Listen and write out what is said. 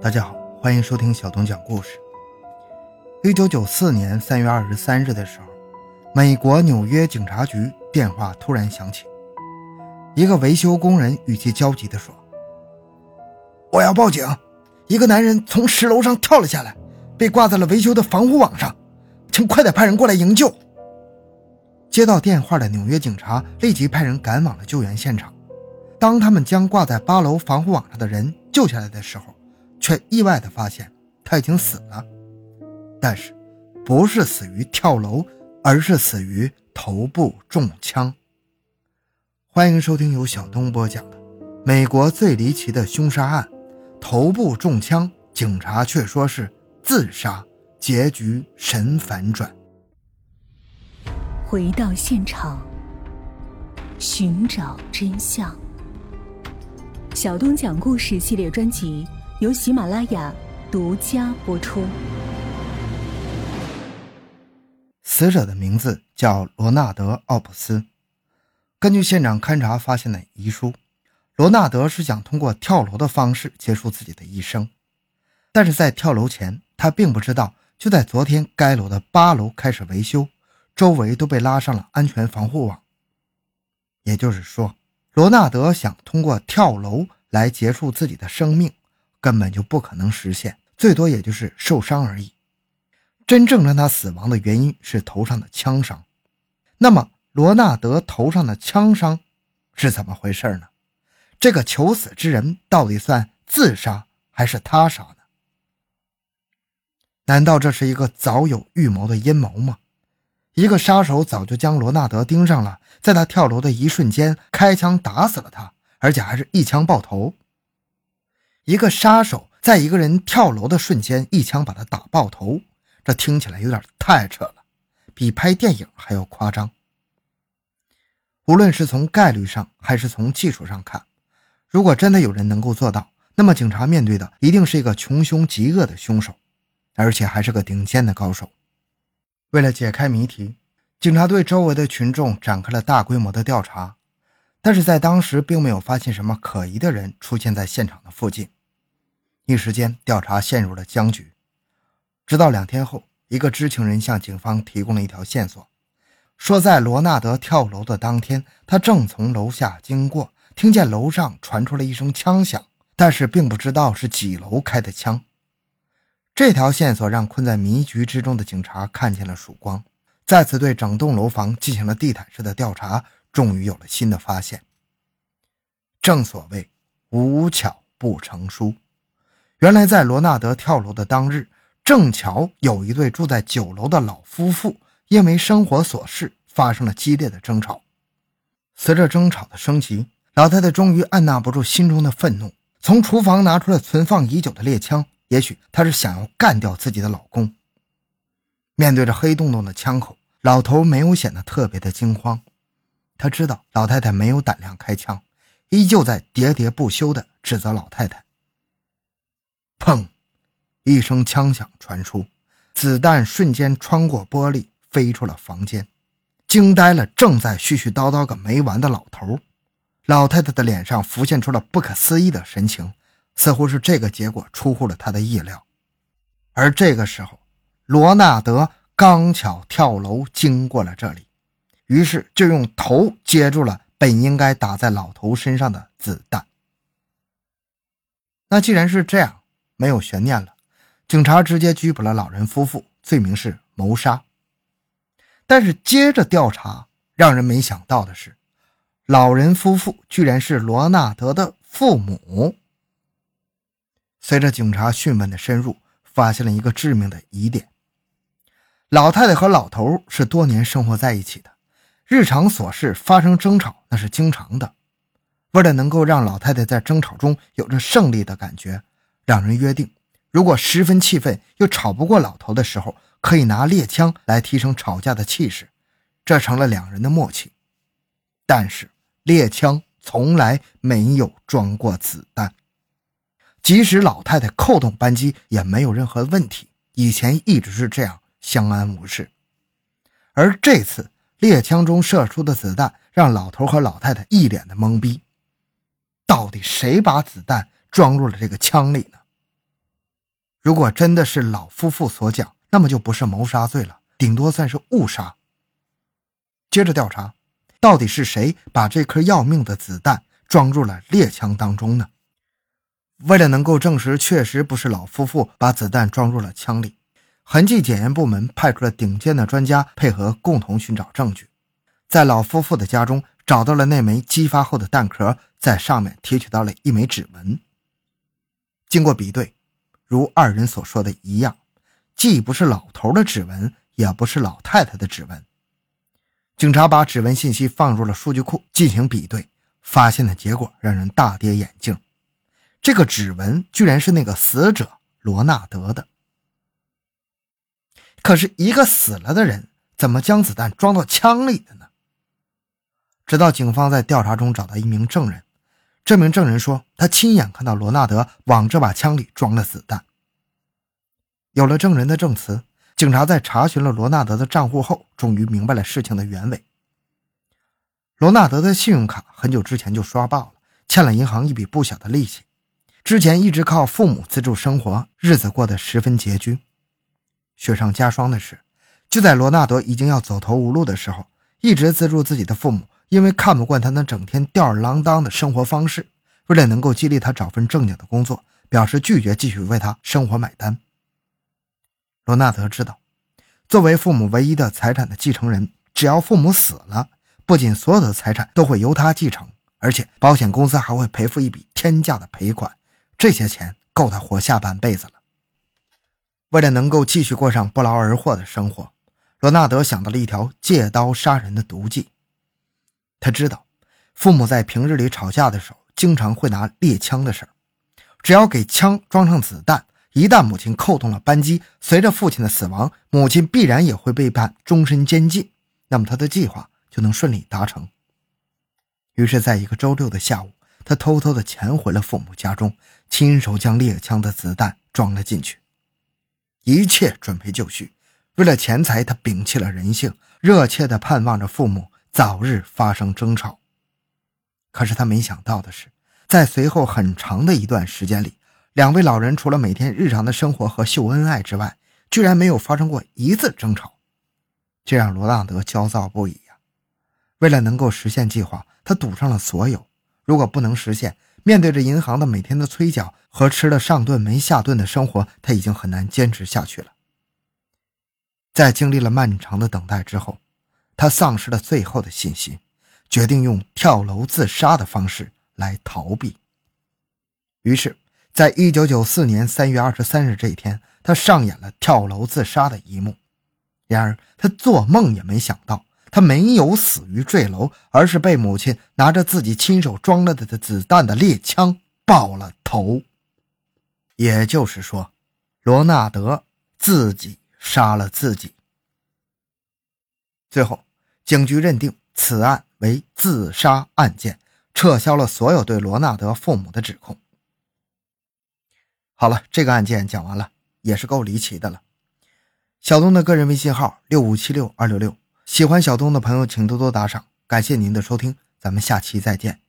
大家好，欢迎收听小东讲故事。一九九四年三月二十三日的时候，美国纽约警察局电话突然响起，一个维修工人语气焦急地说：“我要报警，一个男人从十楼上跳了下来，被挂在了维修的防护网上，请快点派人过来营救。”接到电话的纽约警察立即派人赶往了救援现场。当他们将挂在八楼防护网上的人救下来的时候，却意外地发现他已经死了，但是不是死于跳楼，而是死于头部中枪。欢迎收听由小东播讲的《美国最离奇的凶杀案》，头部中枪，警察却说是自杀，结局神反转。回到现场，寻找真相。小东讲故事系列专辑。由喜马拉雅独家播出。死者的名字叫罗纳德·奥普斯。根据现场勘查发现的遗书，罗纳德是想通过跳楼的方式结束自己的一生。但是在跳楼前，他并不知道，就在昨天，该楼的八楼开始维修，周围都被拉上了安全防护网。也就是说，罗纳德想通过跳楼来结束自己的生命。根本就不可能实现，最多也就是受伤而已。真正让他死亡的原因是头上的枪伤。那么，罗纳德头上的枪伤是怎么回事呢？这个求死之人到底算自杀还是他杀呢？难道这是一个早有预谋的阴谋吗？一个杀手早就将罗纳德盯上了，在他跳楼的一瞬间开枪打死了他，而且还是一枪爆头。一个杀手在一个人跳楼的瞬间一枪把他打爆头，这听起来有点太扯了，比拍电影还要夸张。无论是从概率上还是从技术上看，如果真的有人能够做到，那么警察面对的一定是一个穷凶极恶的凶手，而且还是个顶尖的高手。为了解开谜题，警察对周围的群众展开了大规模的调查，但是在当时并没有发现什么可疑的人出现在现场的附近。一时间，调查陷入了僵局。直到两天后，一个知情人向警方提供了一条线索，说在罗纳德跳楼的当天，他正从楼下经过，听见楼上传出了一声枪响，但是并不知道是几楼开的枪。这条线索让困在迷局之中的警察看见了曙光，再次对整栋楼房进行了地毯式的调查，终于有了新的发现。正所谓无巧不成书。原来，在罗纳德跳楼的当日，正巧有一对住在九楼的老夫妇，因为生活琐事发生了激烈的争吵。随着争吵的升级，老太太终于按捺不住心中的愤怒，从厨房拿出了存放已久的猎枪。也许她是想要干掉自己的老公。面对着黑洞洞的枪口，老头没有显得特别的惊慌。他知道老太太没有胆量开枪，依旧在喋喋不休地指责老太太。砰！一声枪响传出，子弹瞬间穿过玻璃飞出了房间，惊呆了正在絮絮叨叨个没完的老头。老太太的脸上浮现出了不可思议的神情，似乎是这个结果出乎了她的意料。而这个时候，罗纳德刚巧跳楼经过了这里，于是就用头接住了本应该打在老头身上的子弹。那既然是这样，没有悬念了，警察直接拘捕了老人夫妇，罪名是谋杀。但是接着调查，让人没想到的是，老人夫妇居然是罗纳德的父母。随着警察讯问的深入，发现了一个致命的疑点：老太太和老头是多年生活在一起的，日常琐事发生争吵那是经常的。为了能够让老太太在争吵中有着胜利的感觉。两人约定，如果十分气愤又吵不过老头的时候，可以拿猎枪来提升吵架的气势，这成了两人的默契。但是猎枪从来没有装过子弹，即使老太太扣动扳机也没有任何问题，以前一直是这样相安无事。而这次猎枪中射出的子弹让老头和老太太一脸的懵逼，到底谁把子弹装入了这个枪里呢？如果真的是老夫妇所讲，那么就不是谋杀罪了，顶多算是误杀。接着调查，到底是谁把这颗要命的子弹装入了猎枪当中呢？为了能够证实确实不是老夫妇把子弹装入了枪里，痕迹检验部门派出了顶尖的专家配合，共同寻找证据，在老夫妇的家中找到了那枚激发后的弹壳，在上面提取到了一枚指纹。经过比对，如二人所说的一样，既不是老头的指纹，也不是老太太的指纹。警察把指纹信息放入了数据库进行比对，发现的结果让人大跌眼镜：这个指纹居然是那个死者罗纳德的。可是，一个死了的人怎么将子弹装到枪里的呢？直到警方在调查中找到一名证人。这名证人说，他亲眼看到罗纳德往这把枪里装了子弹。有了证人的证词，警察在查询了罗纳德的账户后，终于明白了事情的原委。罗纳德的信用卡很久之前就刷爆了，欠了银行一笔不小的利息。之前一直靠父母资助生活，日子过得十分拮据。雪上加霜的是，就在罗纳德已经要走投无路的时候，一直资助自己的父母。因为看不惯他那整天吊儿郎当的生活方式，为了能够激励他找份正经的工作，表示拒绝继续为他生活买单。罗纳德知道，作为父母唯一的财产的继承人，只要父母死了，不仅所有的财产都会由他继承，而且保险公司还会赔付一笔天价的赔款，这些钱够他活下半辈子了。为了能够继续过上不劳而获的生活，罗纳德想到了一条借刀杀人的毒计。他知道，父母在平日里吵架的时候，经常会拿猎枪的事儿。只要给枪装上子弹，一旦母亲扣动了扳机，随着父亲的死亡，母亲必然也会被判终身监禁。那么他的计划就能顺利达成。于是，在一个周六的下午，他偷偷地潜回了父母家中，亲手将猎枪的子弹装了进去，一切准备就绪。为了钱财，他摒弃了人性，热切地盼望着父母。早日发生争吵，可是他没想到的是，在随后很长的一段时间里，两位老人除了每天日常的生活和秀恩爱之外，居然没有发生过一次争吵，这让罗纳德焦躁不已呀。为了能够实现计划，他赌上了所有。如果不能实现，面对着银行的每天的催缴和吃了上顿没下顿的生活，他已经很难坚持下去了。在经历了漫长的等待之后。他丧失了最后的信心，决定用跳楼自杀的方式来逃避。于是，在一九九四年三月二十三日这一天，他上演了跳楼自杀的一幕。然而，他做梦也没想到，他没有死于坠楼，而是被母亲拿着自己亲手装了的子弹的猎枪爆了头。也就是说，罗纳德自己杀了自己。最后。警局认定此案为自杀案件，撤销了所有对罗纳德父母的指控。好了，这个案件讲完了，也是够离奇的了。小东的个人微信号六五七六二六六，喜欢小东的朋友请多多打赏，感谢您的收听，咱们下期再见。